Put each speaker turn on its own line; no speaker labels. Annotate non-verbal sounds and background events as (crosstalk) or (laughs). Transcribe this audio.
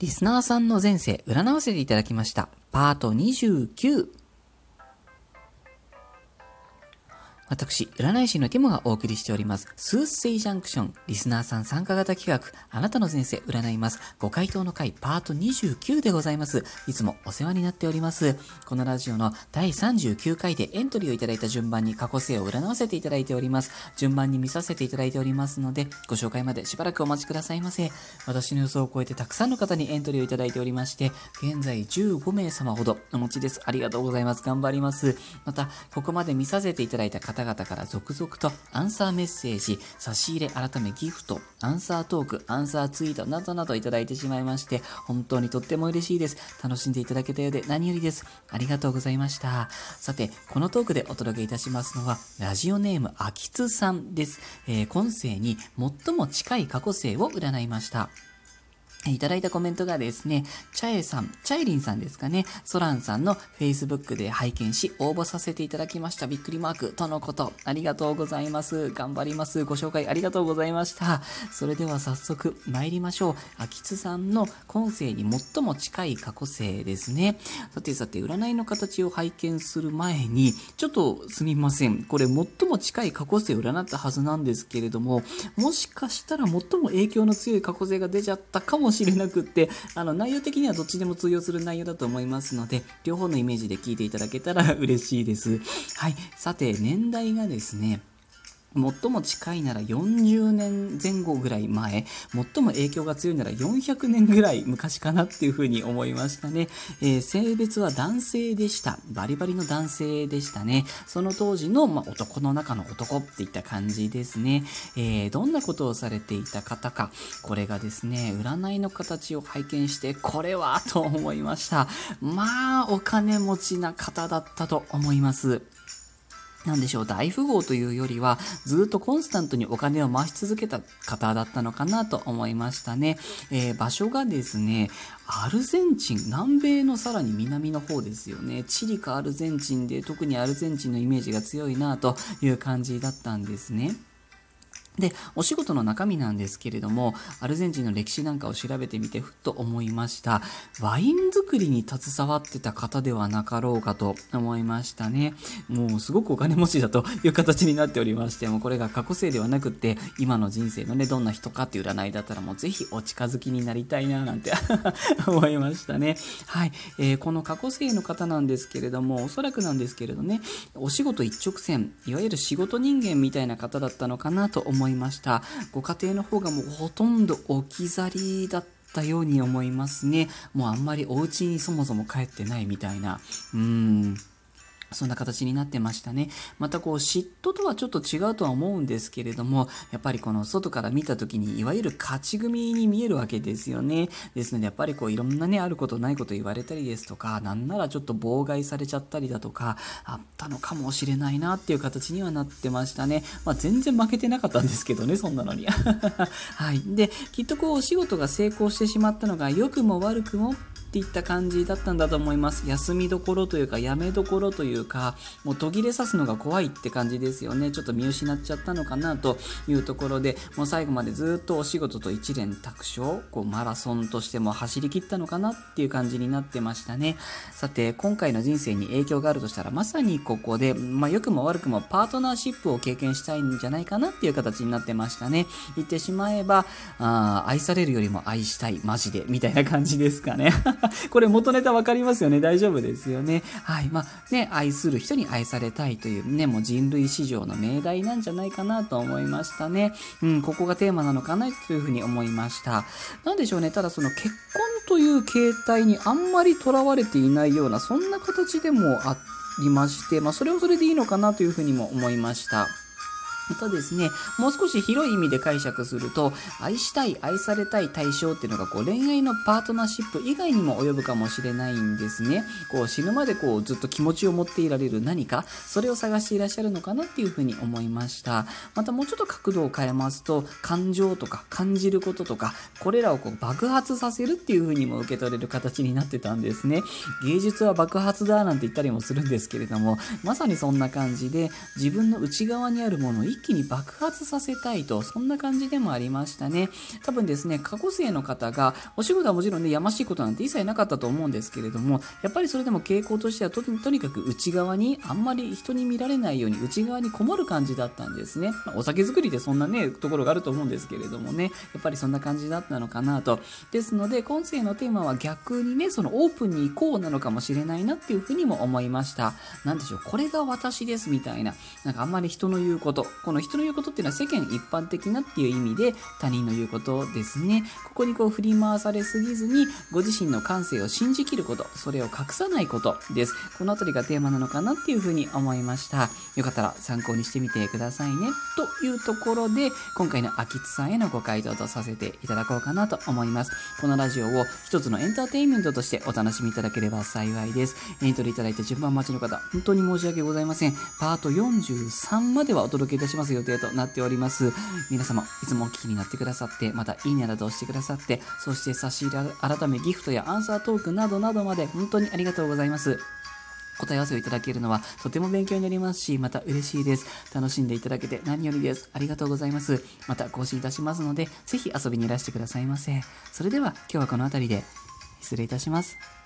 リスナーさんの前世占わせていただきました。パート29。私、占い師のティモがお送りしております、スースセイジャンクション、リスナーさん参加型企画、あなたの前世占います、ご回答の回、パート29でございます。いつもお世話になっております。このラジオの第39回でエントリーをいただいた順番に過去世を占わせていただいております。順番に見させていただいておりますので、ご紹介までしばらくお待ちくださいませ。私の予想を超えてたくさんの方にエントリーをいただいておりまして、現在15名様ほどお持ちです。ありがとうございます。頑張ります。また、ここまで見させていただいた方々から続々とアンサーメッセージ、差し入れ改めギフト、アンサートーク、アンサーツイートなどなどいただいてしまいまして、本当にとっても嬉しいです。楽しんでいただけたようで何よりです。ありがとうございました。さて、このトークでお届けいたしますのは、ラジオネーム、あきつさんです。えー今世に最も近い過去世を占いました。いただいたコメントがですね、チャエさん、チャイリンさんですかね、ソランさんの Facebook で拝見し、応募させていただきました。びっくりマークとのこと。ありがとうございます。頑張ります。ご紹介ありがとうございました。それでは早速参りましょう。秋津さんの今世に最も近い過去世ですね。さてさて、占いの形を拝見する前に、ちょっとすみません。これ最も近い過去世を占ったはずなんですけれども、もしかしたら最も影響の強い過去世が出ちゃったかもしれなくって、あの内容的にはどっちでも通用する内容だと思いますので、両方のイメージで聞いていただけたら嬉しいです。はい。さて、年代がですね、最も近いなら40年前後ぐらい前、最も影響が強いなら400年ぐらい昔かなっていうふうに思いましたね。えー性別は男性でした。バリバリの男性でしたね。その当時の、まあ、男の中の男っていった感じですね。えーどんなことをされていた方か、これがですね、占いの形を拝見して、これはと思いました。まあ、お金持ちな方だったと思います。なんでしょう、大富豪というよりは、ずっとコンスタントにお金を回し続けた方だったのかなと思いましたね。えー場所がですね、アルゼンチン、南米のさらに南の方ですよね。チリかアルゼンチンで、特にアルゼンチンのイメージが強いなという感じだったんですね。で、お仕事の中身なんですけれども、アルゼンチンの歴史なんかを調べてみて、ふっと思いました。ワイン作りに携わってた方ではなかろうかと思いましたね。もうすごくお金持ちだという形になっておりまして、もこれが過去世ではなくって、今の人生のね、どんな人かっていう占いだったらもうぜひお近づきになりたいななんて (laughs) 思いましたね。はい、えーこの過去世の方なんですけれども、おそらくなんですけれどね、お仕事一直線、いわゆる仕事人間みたいな方だったのかなと思います思いました。ご家庭の方がもうほとんど置き去りだったように思いますね。もうあんまりお家にそもそも帰ってないみたいな。うーん。そんな形になってましたね。またこう嫉妬とはちょっと違うとは思うんですけれども、やっぱりこの外から見た時にいわゆる勝ち組に見えるわけですよね。ですのでやっぱりこういろんなね、あることないこと言われたりですとか、なんならちょっと妨害されちゃったりだとか、あったのかもしれないなっていう形にはなってましたね。まあ全然負けてなかったんですけどね、そんなのに。(laughs) はい。で、きっとこうお仕事が成功してしまったのが良くも悪くもっっていった感じだったんだと思います。休みどころというか、やめどころというか、もう途切れさすのが怖いって感じですよね。ちょっと見失っちゃったのかなというところで、もう最後までずっとお仕事と一連卓勝、こうマラソンとしても走り切ったのかなっていう感じになってましたね。さて、今回の人生に影響があるとしたら、まさにここで、まあ良くも悪くもパートナーシップを経験したいんじゃないかなっていう形になってましたね。言ってしまえば、あー愛されるよりも愛したい、マジで、みたいな感じですかね。(laughs) これ元ネタわかりますよね。大丈夫ですよね。はい。まあね、愛する人に愛されたいというね、もう人類史上の命題なんじゃないかなと思いましたね。うん、ここがテーマなのかなというふうに思いました。なんでしょうね。ただその結婚という形態にあんまりとらわれていないような、そんな形でもありまして、まあそれはそれでいいのかなというふうにも思いました。またですね、もう少し広い意味で解釈すると、愛したい、愛されたい対象っていうのが、こう、恋愛のパートナーシップ以外にも及ぶかもしれないんですね。こう、死ぬまでこう、ずっと気持ちを持っていられる何か、それを探していらっしゃるのかなっていうふうに思いました。またもうちょっと角度を変えますと、感情とか感じることとか、これらをこう、爆発させるっていうふうにも受け取れる形になってたんですね。芸術は爆発だなんて言ったりもするんですけれども、まさにそんな感じで、自分の内側にあるものを一気に爆発させたいと、そんな感じでもありましたね。多分ですね、過去生の方が、お仕事はもちろんね、やましいことなんて一切なかったと思うんですけれども、やっぱりそれでも傾向としてはと、とにかく内側に、あんまり人に見られないように内側にこもる感じだったんですね。まあ、お酒作りでそんなね、ところがあると思うんですけれどもね、やっぱりそんな感じだったのかなと。ですので、今世のテーマは逆にね、そのオープンに行こうなのかもしれないなっていうふうにも思いました。なんでしょう、これが私ですみたいな、なんかあんまり人の言うこと、この人の言うことっていうのは世間一般的なっていう意味で他人の言うことですね。ここにこう振り回されすぎずに、ご自身の感性を信じきること、それを隠さないことです。このあたりがテーマなのかなっていうふうに思いました。よかったら参考にしてみてくださいね。というところで、今回の秋津さんへのご回答とさせていただこうかなと思います。このラジオを一つのエンターテインメントとしてお楽しみいただければ幸いです。エントリーいただいて順番待ちの方、本当に申し訳ございません。パート43まではお届けいたしします予定となっております。皆様、いつもお聞きになってくださって、またいいねなどをしてくださって、そして差し入れ改めギフトやアンサートークなどなどまで本当にありがとうございます。答え合わせをいただけるのはとても勉強になりますし、また嬉しいです。楽しんでいただけて何よりです。ありがとうございます。また更新いたしますので、ぜひ遊びにいらしてくださいませ。それでは今日はこの辺りで失礼いたします。